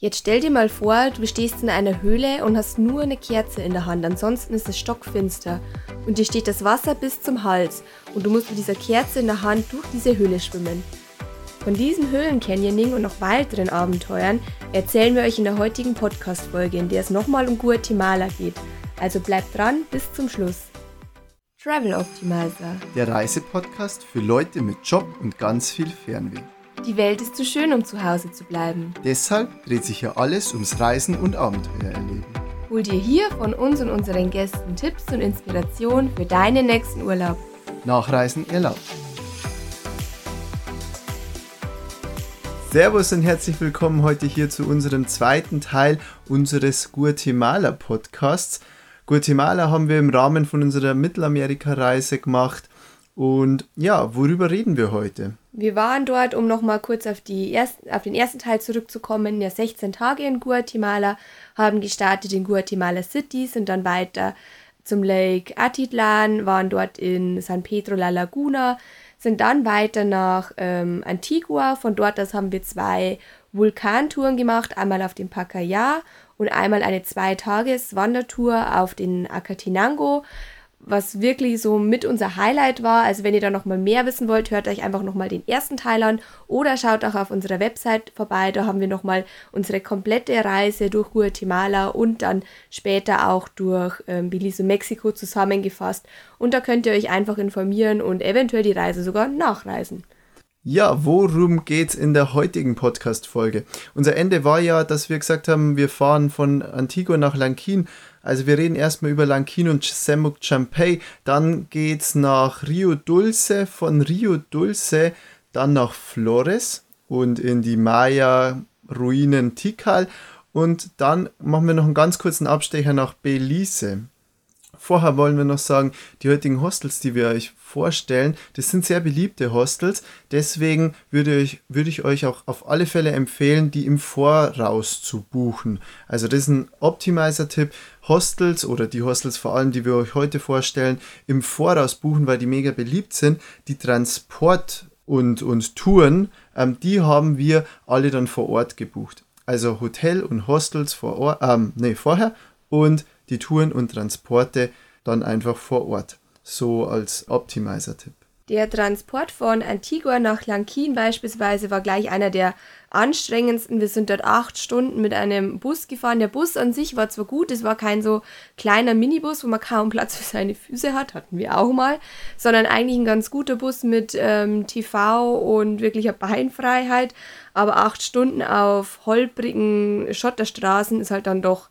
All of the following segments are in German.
Jetzt stell dir mal vor, du stehst in einer Höhle und hast nur eine Kerze in der Hand, ansonsten ist es stockfinster und dir steht das Wasser bis zum Hals und du musst mit dieser Kerze in der Hand durch diese Höhle schwimmen. Von diesem Höhlencanyoning und noch weiteren Abenteuern erzählen wir euch in der heutigen Podcast-Folge, in der es nochmal um Guatemala geht. Also bleibt dran bis zum Schluss. Travel Optimizer. Der Reisepodcast für Leute mit Job und ganz viel Fernweh. Die Welt ist zu schön, um zu Hause zu bleiben. Deshalb dreht sich hier alles ums Reisen und Abenteuer erleben. Hol dir hier von uns und unseren Gästen Tipps und Inspiration für deinen nächsten Urlaub. Nachreisen erlaubt. Servus und herzlich willkommen heute hier zu unserem zweiten Teil unseres Guatemala Podcasts. Guatemala haben wir im Rahmen von unserer Mittelamerika-Reise gemacht. Und ja, worüber reden wir heute? Wir waren dort, um nochmal kurz auf, die ersten, auf den ersten Teil zurückzukommen, ja 16 Tage in Guatemala, haben gestartet in Guatemala City, sind dann weiter zum Lake Atitlan, waren dort in San Pedro La Laguna, sind dann weiter nach ähm, Antigua. Von dort aus haben wir zwei Vulkantouren gemacht, einmal auf dem Pacaya und einmal eine Zwei-Tages-Wandertour auf den Acatinango was wirklich so mit unser Highlight war. Also wenn ihr da nochmal mehr wissen wollt, hört euch einfach nochmal den ersten Teil an oder schaut auch auf unserer Website vorbei. Da haben wir nochmal unsere komplette Reise durch Guatemala und dann später auch durch ähm, Belize und Mexiko zusammengefasst. Und da könnt ihr euch einfach informieren und eventuell die Reise sogar nachreisen. Ja, worum geht's in der heutigen Podcast-Folge? Unser Ende war ja, dass wir gesagt haben, wir fahren von Antigua nach Lankin also wir reden erstmal über Lankin und Semuc Champey, dann geht's nach Rio Dulce, von Rio Dulce dann nach Flores und in die Maya-Ruinen Tikal und dann machen wir noch einen ganz kurzen Abstecher nach Belize. Vorher wollen wir noch sagen, die heutigen Hostels, die wir euch vorstellen, das sind sehr beliebte Hostels. Deswegen würde ich, würde ich euch auch auf alle Fälle empfehlen, die im Voraus zu buchen. Also das ist ein Optimizer-Tipp. Hostels oder die Hostels vor allem, die wir euch heute vorstellen, im Voraus buchen, weil die mega beliebt sind. Die Transport- und, und Touren, ähm, die haben wir alle dann vor Ort gebucht. Also Hotel und Hostels vor Ort, ähm, nee, vorher und die Touren und Transporte dann einfach vor Ort. So als Optimizer-Tipp. Der Transport von Antigua nach Lankin beispielsweise war gleich einer der anstrengendsten. Wir sind dort acht Stunden mit einem Bus gefahren. Der Bus an sich war zwar gut, es war kein so kleiner Minibus, wo man kaum Platz für seine Füße hat, hatten wir auch mal, sondern eigentlich ein ganz guter Bus mit ähm, TV und wirklicher Beinfreiheit. Aber acht Stunden auf holprigen Schotterstraßen ist halt dann doch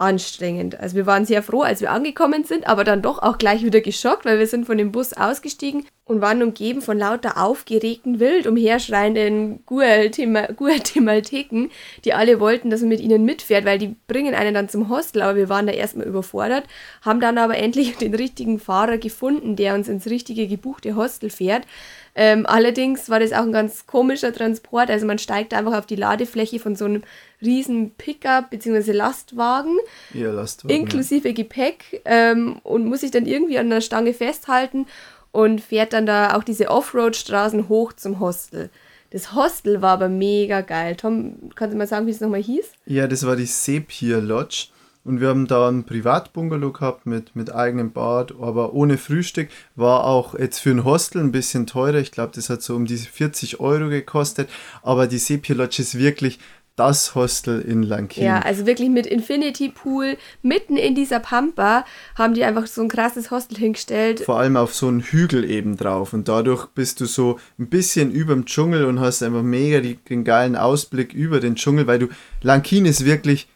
anstrengend. Also wir waren sehr froh, als wir angekommen sind, aber dann doch auch gleich wieder geschockt, weil wir sind von dem Bus ausgestiegen und waren umgeben von lauter aufgeregten, wild umherschreienden Guatemalteken, die alle wollten, dass man mit ihnen mitfährt, weil die bringen einen dann zum Hostel, aber wir waren da erstmal überfordert, haben dann aber endlich den richtigen Fahrer gefunden, der uns ins richtige gebuchte Hostel fährt. Ähm, allerdings war das auch ein ganz komischer Transport. Also man steigt einfach auf die Ladefläche von so einem riesen Pickup bzw. Lastwagen, ja, Lastwagen inklusive. Gepäck ähm, und muss sich dann irgendwie an der Stange festhalten und fährt dann da auch diese Offroad-Straßen hoch zum Hostel. Das Hostel war aber mega geil. Tom, kannst du mal sagen, wie es nochmal hieß? Ja, das war die Sepia Lodge. Und wir haben da ein Privatbungalow gehabt mit, mit eigenem Bad, aber ohne Frühstück. War auch jetzt für ein Hostel ein bisschen teurer. Ich glaube, das hat so um diese 40 Euro gekostet. Aber die Sepia Lodge ist wirklich das Hostel in Lankin. Ja, also wirklich mit Infinity Pool mitten in dieser Pampa haben die einfach so ein krasses Hostel hingestellt. Vor allem auf so einen Hügel eben drauf und dadurch bist du so ein bisschen über dem Dschungel und hast einfach mega den geilen Ausblick über den Dschungel, weil du Lankin ist wirklich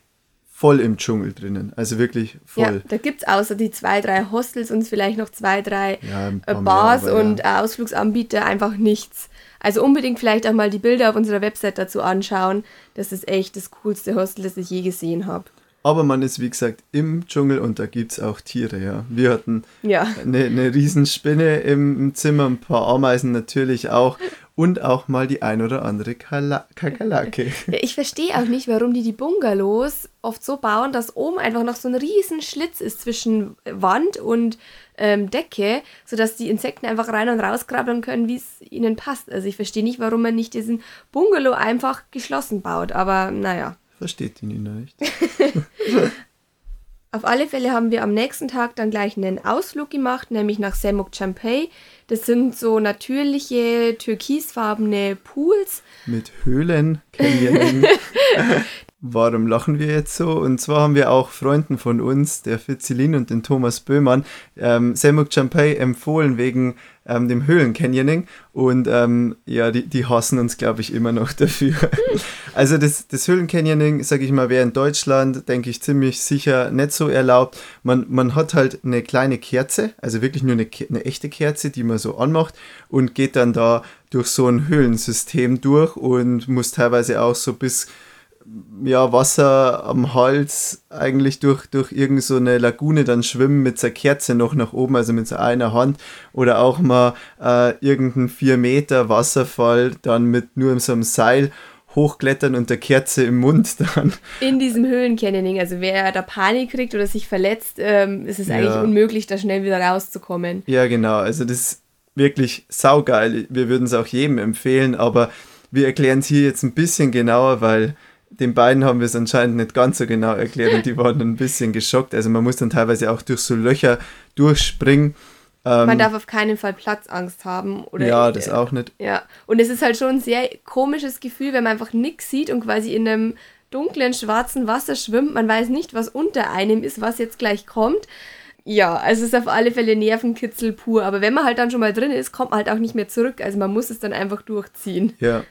voll im Dschungel drinnen. Also wirklich voll. Ja, da gibt es außer die zwei, drei Hostels und vielleicht noch zwei, drei ja, äh, Bars mehr, und ja. Ausflugsanbieter einfach nichts. Also unbedingt vielleicht auch mal die Bilder auf unserer Website dazu anschauen. Das ist echt das coolste Hostel, das ich je gesehen habe. Aber man ist, wie gesagt, im Dschungel und da gibt es auch Tiere, ja. Wir hatten ja. eine, eine Riesenspinne im Zimmer, ein paar Ameisen natürlich auch und auch mal die ein oder andere Kakerlake. Ja, ich verstehe auch nicht, warum die die Bungalows oft so bauen, dass oben einfach noch so ein riesen Schlitz ist zwischen Wand und ähm, Decke, sodass die Insekten einfach rein und raus krabbeln können, wie es ihnen passt. Also ich verstehe nicht, warum man nicht diesen Bungalow einfach geschlossen baut, aber naja. Versteht die Nina nicht. Auf alle Fälle haben wir am nächsten Tag dann gleich einen Ausflug gemacht, nämlich nach Semok Champey. Das sind so natürliche türkisfarbene Pools. Mit Höhlen, Canyoning. Warum lachen wir jetzt so? Und zwar haben wir auch Freunden von uns, der Fitzilin und den Thomas Böhmann, ähm, Semuk Champey empfohlen wegen ähm, dem Höhlencanyoning. Und ähm, ja, die, die hassen uns, glaube ich, immer noch dafür. also das, das Höhlencanyoning, sage ich mal, wäre in Deutschland, denke ich, ziemlich sicher nicht so erlaubt. Man, man hat halt eine kleine Kerze, also wirklich nur eine, eine echte Kerze, die man so anmacht und geht dann da durch so ein Höhlensystem durch und muss teilweise auch so bis ja, Wasser am Hals eigentlich durch, durch irgendeine so Lagune dann schwimmen mit seiner Kerze noch nach oben, also mit so einer Hand oder auch mal äh, irgendeinen 4 Meter Wasserfall dann mit nur so einem Seil hochklettern und der Kerze im Mund dann. In diesem Höhlencanyoning, also wer da Panik kriegt oder sich verletzt, ähm, ist es ja. eigentlich unmöglich, da schnell wieder rauszukommen. Ja, genau, also das ist wirklich saugeil. Wir würden es auch jedem empfehlen, aber wir erklären es hier jetzt ein bisschen genauer, weil den beiden haben wir es anscheinend nicht ganz so genau erklärt und die waren ein bisschen geschockt. Also man muss dann teilweise auch durch so Löcher durchspringen. Ähm, man darf auf keinen Fall Platzangst haben. Oder ja, das auch nicht. Ja, und es ist halt schon ein sehr komisches Gefühl, wenn man einfach nichts sieht und quasi in einem dunklen, schwarzen Wasser schwimmt. Man weiß nicht, was unter einem ist, was jetzt gleich kommt. Ja, also es ist auf alle Fälle Nervenkitzel pur. Aber wenn man halt dann schon mal drin ist, kommt man halt auch nicht mehr zurück. Also man muss es dann einfach durchziehen. Ja,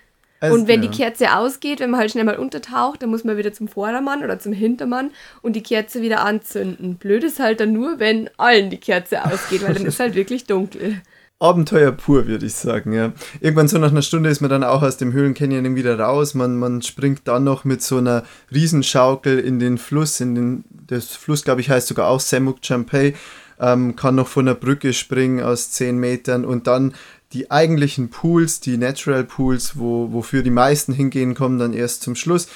also, und wenn ja. die Kerze ausgeht, wenn man halt schnell mal untertaucht, dann muss man wieder zum Vordermann oder zum Hintermann und die Kerze wieder anzünden. Blöd ist halt dann nur, wenn allen die Kerze ausgeht, weil dann ist halt wirklich dunkel. Abenteuer pur, würde ich sagen, ja. Irgendwann so nach einer Stunde ist man dann auch aus dem Höhlencanyoning wieder raus. Man, man springt dann noch mit so einer Riesenschaukel in den Fluss, in den, das Fluss, glaube ich, heißt sogar auch Semuk Champey. Ähm, kann noch von der Brücke springen aus 10 Metern und dann die eigentlichen Pools, die Natural Pools, wo, wofür die meisten hingehen, kommen dann erst zum Schluss.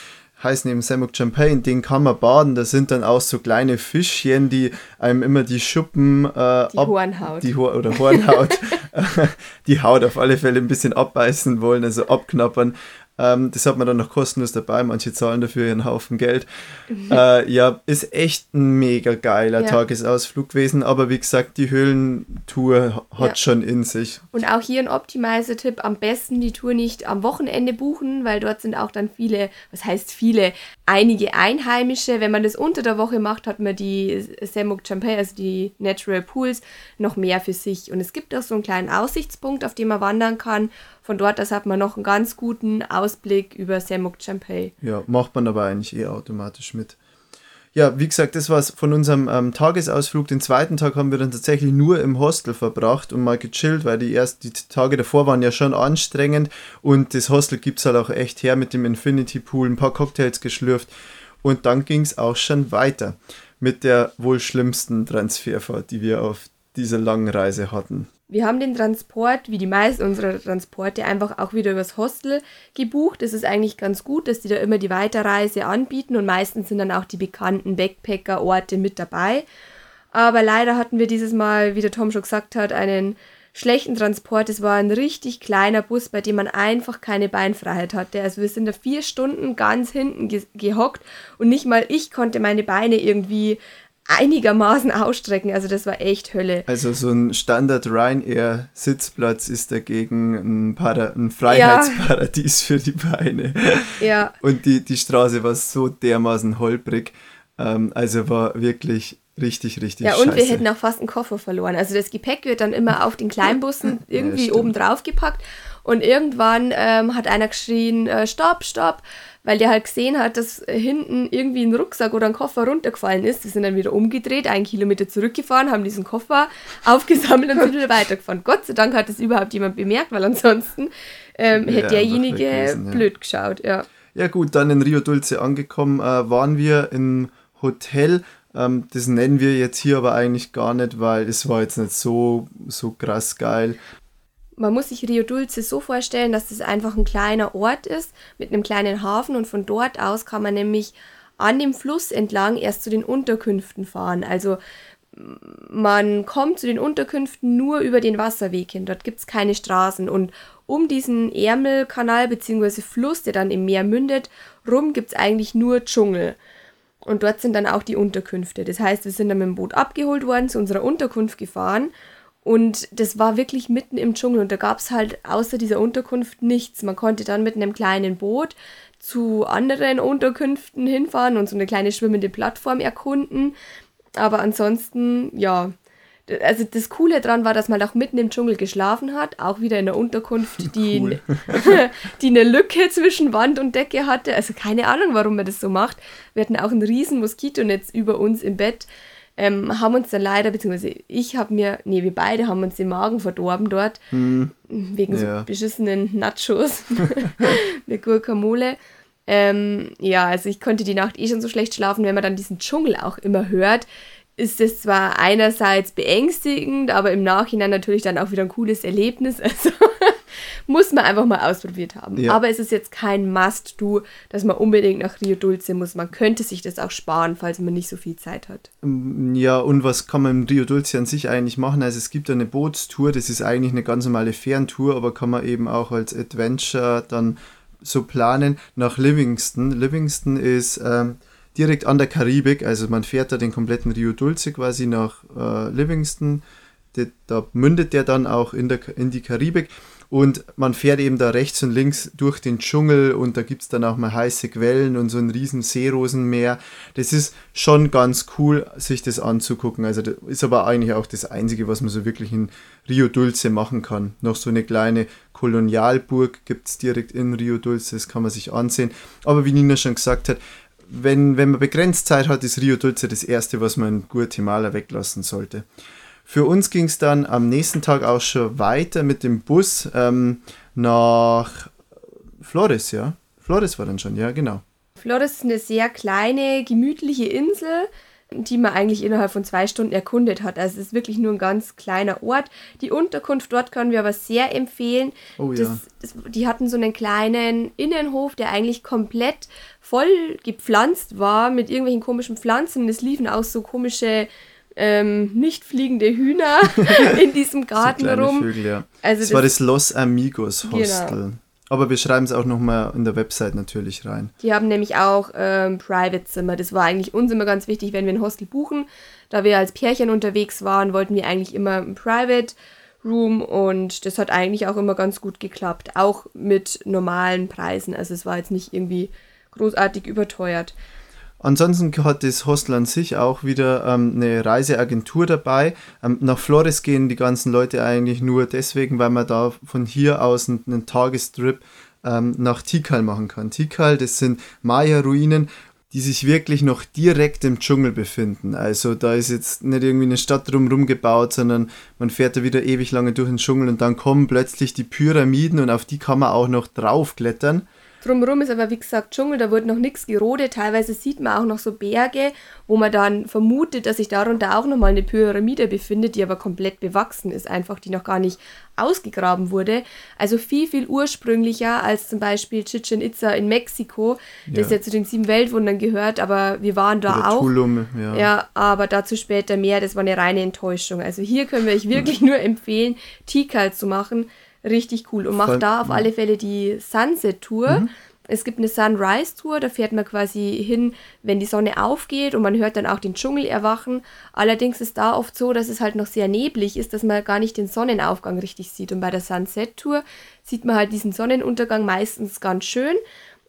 Heißen eben Samuk Champagne, den kann man baden. Das sind dann auch so kleine Fischchen, die einem immer die Schuppen äh, die ab, Hornhaut. Die Ho oder Hornhaut, die Haut auf alle Fälle ein bisschen abbeißen wollen, also abknappern. Ähm, das hat man dann noch kostenlos dabei. Manche zahlen dafür einen Haufen Geld. Mhm. Äh, ja, ist echt ein mega geiler ja. Tagesausflug gewesen. Aber wie gesagt, die Höhlentour hat ja. schon in sich. Und auch hier ein Optimizer-Tipp: am besten die Tour nicht am Wochenende buchen, weil dort sind auch dann viele, was heißt viele, einige Einheimische. Wenn man das unter der Woche macht, hat man die Semuk Champagne, also die Natural Pools, noch mehr für sich. Und es gibt auch so einen kleinen Aussichtspunkt, auf dem man wandern kann. Von dort aus hat man noch einen ganz guten Ausblick über Semok Champay. Ja, macht man aber eigentlich eh automatisch mit. Ja, wie gesagt, das war es von unserem ähm, Tagesausflug. Den zweiten Tag haben wir dann tatsächlich nur im Hostel verbracht und mal gechillt, weil die ersten die Tage davor waren ja schon anstrengend und das Hostel gibt es halt auch echt her mit dem Infinity Pool, ein paar Cocktails geschlürft und dann ging es auch schon weiter mit der wohl schlimmsten Transferfahrt, die wir auf dieser langen Reise hatten. Wir haben den Transport, wie die meisten unserer Transporte, einfach auch wieder übers Hostel gebucht. Es ist eigentlich ganz gut, dass die da immer die Weiterreise anbieten und meistens sind dann auch die bekannten Backpacker-Orte mit dabei. Aber leider hatten wir dieses Mal, wie der Tom schon gesagt hat, einen schlechten Transport. Es war ein richtig kleiner Bus, bei dem man einfach keine Beinfreiheit hatte. Also wir sind da vier Stunden ganz hinten ge gehockt und nicht mal ich konnte meine Beine irgendwie einigermaßen ausstrecken. Also das war echt Hölle. Also so ein Standard Ryanair Sitzplatz ist dagegen ein, Para ein Freiheitsparadies ja. für die Beine. Ja. Und die, die Straße war so dermaßen holprig. Ähm, also war wirklich richtig, richtig Ja, und scheiße. wir hätten auch fast einen Koffer verloren. Also das Gepäck wird dann immer auf den Kleinbussen irgendwie ja, oben drauf gepackt. Und irgendwann ähm, hat einer geschrien, äh, stopp, stopp, weil der halt gesehen hat, dass hinten irgendwie ein Rucksack oder ein Koffer runtergefallen ist. Die sind dann wieder umgedreht, einen Kilometer zurückgefahren, haben diesen Koffer aufgesammelt und sind wieder weitergefahren. Gott sei Dank hat das überhaupt jemand bemerkt, weil ansonsten ähm, hätte ja, derjenige gewesen, blöd ja. geschaut. Ja. ja gut, dann in Rio Dulce angekommen, äh, waren wir im Hotel. Ähm, das nennen wir jetzt hier aber eigentlich gar nicht, weil es war jetzt nicht so, so krass geil man muss sich Rio Dulce so vorstellen, dass das einfach ein kleiner Ort ist mit einem kleinen Hafen und von dort aus kann man nämlich an dem Fluss entlang erst zu den Unterkünften fahren. Also man kommt zu den Unterkünften nur über den Wasserweg hin. Dort gibt es keine Straßen. Und um diesen Ärmelkanal bzw. Fluss, der dann im Meer mündet, rum gibt es eigentlich nur Dschungel. Und dort sind dann auch die Unterkünfte. Das heißt, wir sind dann mit dem Boot abgeholt worden, zu unserer Unterkunft gefahren. Und das war wirklich mitten im Dschungel. Und da gab es halt außer dieser Unterkunft nichts. Man konnte dann mit einem kleinen Boot zu anderen Unterkünften hinfahren und so eine kleine schwimmende Plattform erkunden. Aber ansonsten, ja, also das Coole daran war, dass man auch mitten im Dschungel geschlafen hat, auch wieder in der Unterkunft, die, cool. die eine Lücke zwischen Wand und Decke hatte. Also keine Ahnung, warum man das so macht. Wir hatten auch ein riesen Moskitonetz über uns im Bett. Ähm, haben uns dann leider, beziehungsweise ich habe mir, nee, wir beide haben uns den Magen verdorben dort, hm. wegen ja. so beschissenen Nachos mit Guacamole. Ähm, ja, also ich konnte die Nacht eh schon so schlecht schlafen, wenn man dann diesen Dschungel auch immer hört ist es zwar einerseits beängstigend, aber im Nachhinein natürlich dann auch wieder ein cooles Erlebnis. Also muss man einfach mal ausprobiert haben. Ja. Aber es ist jetzt kein Must-Do, dass man unbedingt nach Rio Dulce muss. Man könnte sich das auch sparen, falls man nicht so viel Zeit hat. Mm, ja, und was kann man im Rio Dulce an sich eigentlich machen? Also es gibt eine Bootstour, das ist eigentlich eine ganz normale Ferntour, aber kann man eben auch als Adventure dann so planen nach Livingston. Livingston ist... Ähm, direkt an der Karibik. Also man fährt da den kompletten Rio Dulce quasi nach äh, Livingston. Da mündet der dann auch in, der, in die Karibik. Und man fährt eben da rechts und links durch den Dschungel und da gibt es dann auch mal heiße Quellen und so ein riesen Seerosenmeer. Das ist schon ganz cool, sich das anzugucken. Also das ist aber eigentlich auch das Einzige, was man so wirklich in Rio Dulce machen kann. Noch so eine kleine Kolonialburg gibt es direkt in Rio Dulce, das kann man sich ansehen. Aber wie Nina schon gesagt hat, wenn, wenn man begrenzt Zeit hat, ist Rio Dulce das erste, was man in Guatemala weglassen sollte. Für uns ging es dann am nächsten Tag auch schon weiter mit dem Bus ähm, nach Flores, ja. Flores war dann schon, ja, genau. Flores ist eine sehr kleine, gemütliche Insel die man eigentlich innerhalb von zwei Stunden erkundet hat. Also es ist wirklich nur ein ganz kleiner Ort. Die Unterkunft dort können wir aber sehr empfehlen. Oh, ja. das, das, die hatten so einen kleinen Innenhof, der eigentlich komplett voll gepflanzt war mit irgendwelchen komischen Pflanzen. Es liefen auch so komische ähm, nicht fliegende Hühner in diesem Garten so rum. Vögel, ja. Also das, das war das Los Amigos Hostel. Genau. Aber wir schreiben es auch nochmal in der Website natürlich rein. Die haben nämlich auch ähm, Private-Zimmer. Das war eigentlich uns immer ganz wichtig, wenn wir ein Hostel buchen. Da wir als Pärchen unterwegs waren, wollten wir eigentlich immer ein Private Room und das hat eigentlich auch immer ganz gut geklappt. Auch mit normalen Preisen. Also es war jetzt nicht irgendwie großartig überteuert. Ansonsten hat das Hostel an sich auch wieder ähm, eine Reiseagentur dabei. Ähm, nach Flores gehen die ganzen Leute eigentlich nur deswegen, weil man da von hier aus einen, einen Tagestrip ähm, nach Tikal machen kann. Tikal, das sind Maya-Ruinen, die sich wirklich noch direkt im Dschungel befinden. Also da ist jetzt nicht irgendwie eine Stadt drumherum gebaut, sondern man fährt da wieder ewig lange durch den Dschungel und dann kommen plötzlich die Pyramiden und auf die kann man auch noch draufklettern. Drumherum ist aber, wie gesagt, Dschungel, da wird noch nichts gerodet. Teilweise sieht man auch noch so Berge, wo man dann vermutet, dass sich darunter auch nochmal eine Pyramide befindet, die aber komplett bewachsen ist, einfach die noch gar nicht ausgegraben wurde. Also viel, viel ursprünglicher als zum Beispiel Chichen Itza in Mexiko, ja. das ja zu den sieben Weltwundern gehört, aber wir waren da Oder auch. Tulum, ja. ja, aber dazu später mehr, das war eine reine Enttäuschung. Also hier können wir euch wirklich nur empfehlen, Tikal zu machen richtig cool und macht da auf alle Fälle die Sunset-Tour. Mhm. Es gibt eine Sunrise-Tour, da fährt man quasi hin, wenn die Sonne aufgeht und man hört dann auch den Dschungel erwachen. Allerdings ist da oft so, dass es halt noch sehr neblig ist, dass man gar nicht den Sonnenaufgang richtig sieht. Und bei der Sunset-Tour sieht man halt diesen Sonnenuntergang meistens ganz schön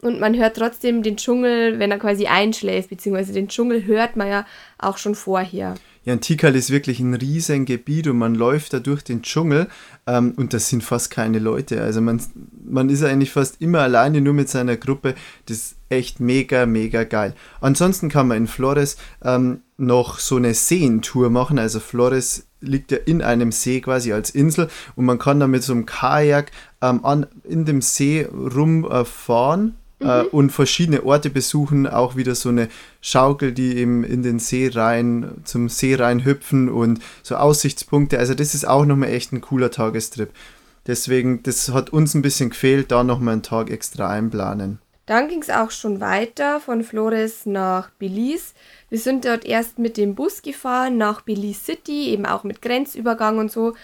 und man hört trotzdem den Dschungel, wenn er quasi einschläft, beziehungsweise den Dschungel hört man ja auch schon vorher. Ja, und Tikal ist wirklich ein riesen Gebiet und man läuft da durch den Dschungel ähm, und das sind fast keine Leute. Also man, man ist eigentlich fast immer alleine nur mit seiner Gruppe. Das ist echt mega, mega geil. Ansonsten kann man in Flores ähm, noch so eine Seentour machen. Also Flores liegt ja in einem See quasi als Insel und man kann da mit so einem Kajak ähm, an, in dem See rumfahren. Äh, äh, mhm. und verschiedene Orte besuchen, auch wieder so eine Schaukel, die eben in den See rein, zum See rein hüpfen und so Aussichtspunkte. Also das ist auch nochmal echt ein cooler Tagestrip. Deswegen, das hat uns ein bisschen gefehlt, da nochmal einen Tag extra einplanen. Dann ging es auch schon weiter von Flores nach Belize. Wir sind dort erst mit dem Bus gefahren nach Belize City, eben auch mit Grenzübergang und so.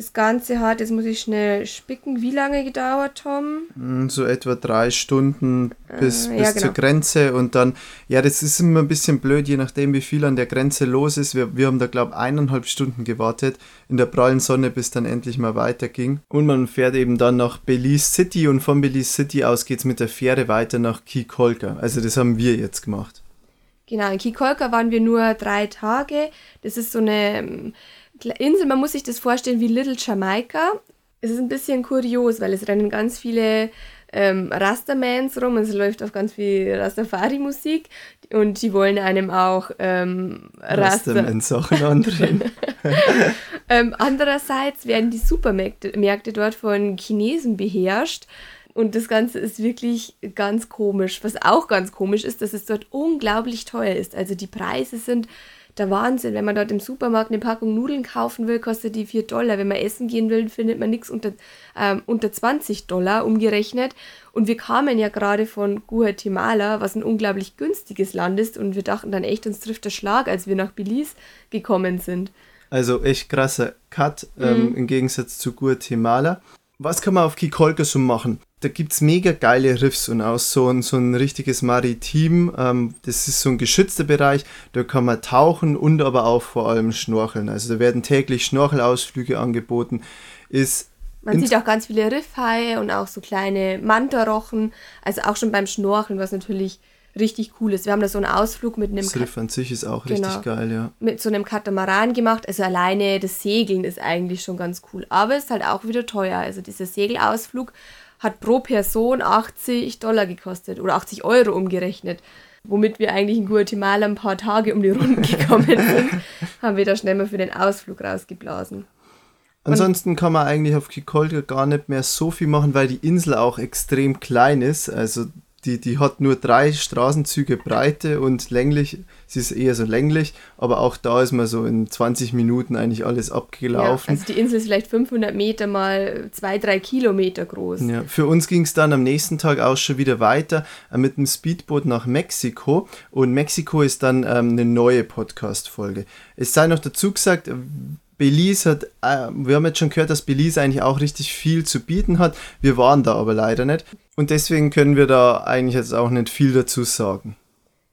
Das Ganze hat, jetzt muss ich schnell spicken, wie lange gedauert, Tom? Hm, so etwa drei Stunden bis, äh, bis ja, genau. zur Grenze und dann, ja, das ist immer ein bisschen blöd, je nachdem, wie viel an der Grenze los ist. Wir, wir haben da, glaube ich, eineinhalb Stunden gewartet in der prallen Sonne, bis dann endlich mal weiterging. Und man fährt eben dann nach Belize City und von Belize City aus geht es mit der Fähre weiter nach Kikolka. Also das haben wir jetzt gemacht. Genau, in Kikolka waren wir nur drei Tage. Das ist so eine Insel, man muss sich das vorstellen wie Little Jamaica. Es ist ein bisschen kurios, weil es rennen ganz viele ähm, Rastamans rum und es läuft auf ganz viel Rastafari-Musik und die wollen einem auch ähm, Rastaman-Sachen andrehen. ähm, andererseits werden die Supermärkte Märkte dort von Chinesen beherrscht und das Ganze ist wirklich ganz komisch. Was auch ganz komisch ist, dass es dort unglaublich teuer ist. Also die Preise sind der Wahnsinn. Wenn man dort im Supermarkt eine Packung Nudeln kaufen will, kostet die 4 Dollar. Wenn man essen gehen will, findet man nichts unter, ähm, unter 20 Dollar umgerechnet. Und wir kamen ja gerade von Guatemala, was ein unglaublich günstiges Land ist. Und wir dachten dann echt, uns trifft der Schlag, als wir nach Belize gekommen sind. Also echt krasser Cut ähm, mhm. im Gegensatz zu Guatemala. Was kann man auf Kikolka so machen? Da gibt es mega geile Riffs und auch so ein, so ein richtiges Maritim. Ähm, das ist so ein geschützter Bereich, da kann man tauchen und aber auch vor allem schnorcheln. Also da werden täglich Schnorchelausflüge angeboten. Ist man sieht auch ganz viele Riffhaie und auch so kleine Mantarochen. Also auch schon beim Schnorcheln, was natürlich richtig cool ist. Wir haben da so einen Ausflug mit einem... Das Riff an sich ist auch genau, richtig geil, ja. Mit so einem Katamaran gemacht. Also alleine das Segeln ist eigentlich schon ganz cool. Aber es ist halt auch wieder teuer. Also dieser Segelausfllug hat pro Person 80 Dollar gekostet oder 80 Euro umgerechnet. Womit wir eigentlich in Guatemala ein paar Tage um die Runden gekommen sind, haben wir da schnell mal für den Ausflug rausgeblasen. Ansonsten kann man eigentlich auf Kikolka gar nicht mehr so viel machen, weil die Insel auch extrem klein ist. Also die, die hat nur drei Straßenzüge Breite und länglich, sie ist eher so länglich, aber auch da ist man so in 20 Minuten eigentlich alles abgelaufen. Ja, also die Insel ist vielleicht 500 Meter mal zwei, drei Kilometer groß. Ja, für uns ging es dann am nächsten Tag auch schon wieder weiter äh, mit dem Speedboot nach Mexiko und Mexiko ist dann ähm, eine neue Podcast-Folge. Es sei noch dazu gesagt, Belize hat, äh, wir haben jetzt schon gehört, dass Belize eigentlich auch richtig viel zu bieten hat. Wir waren da aber leider nicht. Und deswegen können wir da eigentlich jetzt auch nicht viel dazu sagen.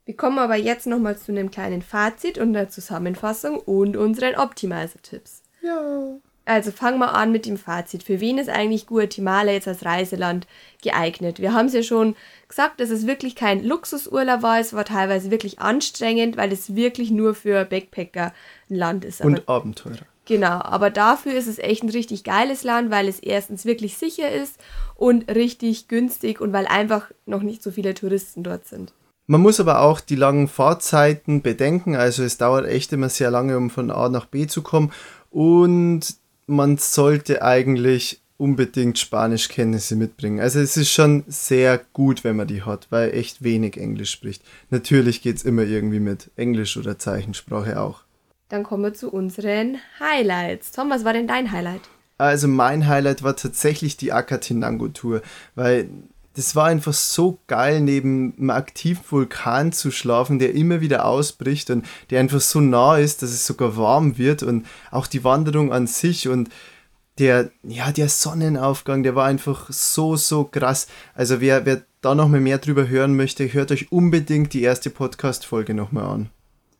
Wir kommen aber jetzt nochmal zu einem kleinen Fazit und der Zusammenfassung und unseren Optimizer-Tipps. Ja. Also fangen wir an mit dem Fazit. Für wen ist eigentlich Guatemala jetzt als Reiseland geeignet? Wir haben es ja schon gesagt, dass es wirklich kein Luxusurlaub war. Es war teilweise wirklich anstrengend, weil es wirklich nur für Backpacker ein Land ist. Aber und Abenteurer. Genau, aber dafür ist es echt ein richtig geiles Land, weil es erstens wirklich sicher ist und richtig günstig und weil einfach noch nicht so viele Touristen dort sind. Man muss aber auch die langen Fahrzeiten bedenken, also es dauert echt immer sehr lange, um von A nach B zu kommen und man sollte eigentlich unbedingt Spanischkenntnisse mitbringen. Also es ist schon sehr gut, wenn man die hat, weil echt wenig Englisch spricht. Natürlich geht es immer irgendwie mit Englisch oder Zeichensprache auch. Dann kommen wir zu unseren Highlights. Tom, was war denn dein Highlight? Also mein Highlight war tatsächlich die Akatinango-Tour, weil das war einfach so geil, neben einem aktiven Vulkan zu schlafen, der immer wieder ausbricht und der einfach so nah ist, dass es sogar warm wird und auch die Wanderung an sich und der, ja, der Sonnenaufgang, der war einfach so, so krass. Also wer, wer da noch mal mehr drüber hören möchte, hört euch unbedingt die erste Podcast-Folge nochmal an.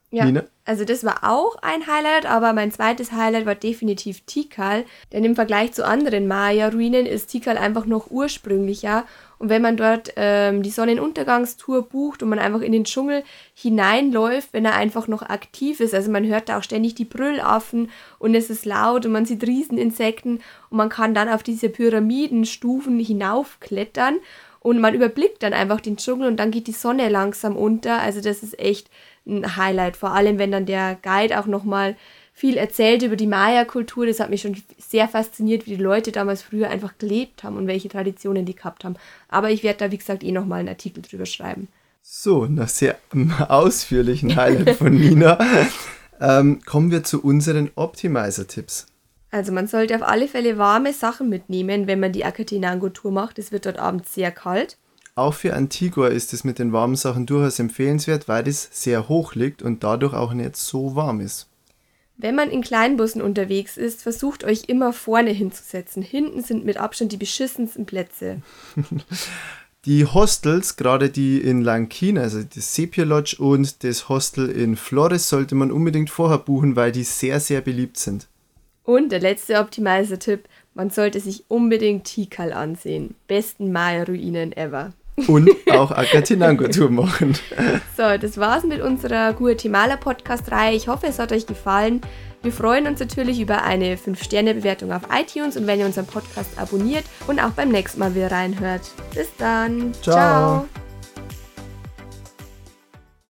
Ja, Nina? also das war auch ein Highlight, aber mein zweites Highlight war definitiv Tikal, denn im Vergleich zu anderen Maya-Ruinen ist Tikal einfach noch ursprünglicher und wenn man dort ähm, die Sonnenuntergangstour bucht und man einfach in den Dschungel hineinläuft, wenn er einfach noch aktiv ist, also man hört da auch ständig die Brüllaffen und es ist laut und man sieht Rieseninsekten und man kann dann auf diese Pyramidenstufen hinaufklettern und man überblickt dann einfach den Dschungel und dann geht die Sonne langsam unter, also das ist echt ein Highlight. Vor allem, wenn dann der Guide auch nochmal viel erzählt über die Maya-Kultur. Das hat mich schon sehr fasziniert, wie die Leute damals früher einfach gelebt haben und welche Traditionen die gehabt haben. Aber ich werde da, wie gesagt, eh nochmal einen Artikel drüber schreiben. So, nach sehr ausführlichen Highlight von Nina ähm, kommen wir zu unseren Optimizer-Tipps. Also man sollte auf alle Fälle warme Sachen mitnehmen, wenn man die Akatinango-Tour macht. Es wird dort abends sehr kalt. Auch für Antigua ist es mit den warmen Sachen durchaus empfehlenswert, weil es sehr hoch liegt und dadurch auch nicht so warm ist. Wenn man in Kleinbussen unterwegs ist, versucht euch immer vorne hinzusetzen. Hinten sind mit Abstand die beschissensten Plätze. Die Hostels, gerade die in Lankin, also das Sepia Lodge und das Hostel in Flores, sollte man unbedingt vorher buchen, weil die sehr, sehr beliebt sind. Und der letzte Optimizer-Tipp, man sollte sich unbedingt Tikal ansehen. Besten Maya-Ruinen ever. Und auch Akatinango-Tour machen. So, das war's mit unserer Guatemala-Podcast-Reihe. Ich hoffe, es hat euch gefallen. Wir freuen uns natürlich über eine 5-Sterne-Bewertung auf iTunes und wenn ihr unseren Podcast abonniert und auch beim nächsten Mal wieder reinhört. Bis dann. Ciao. Ciao.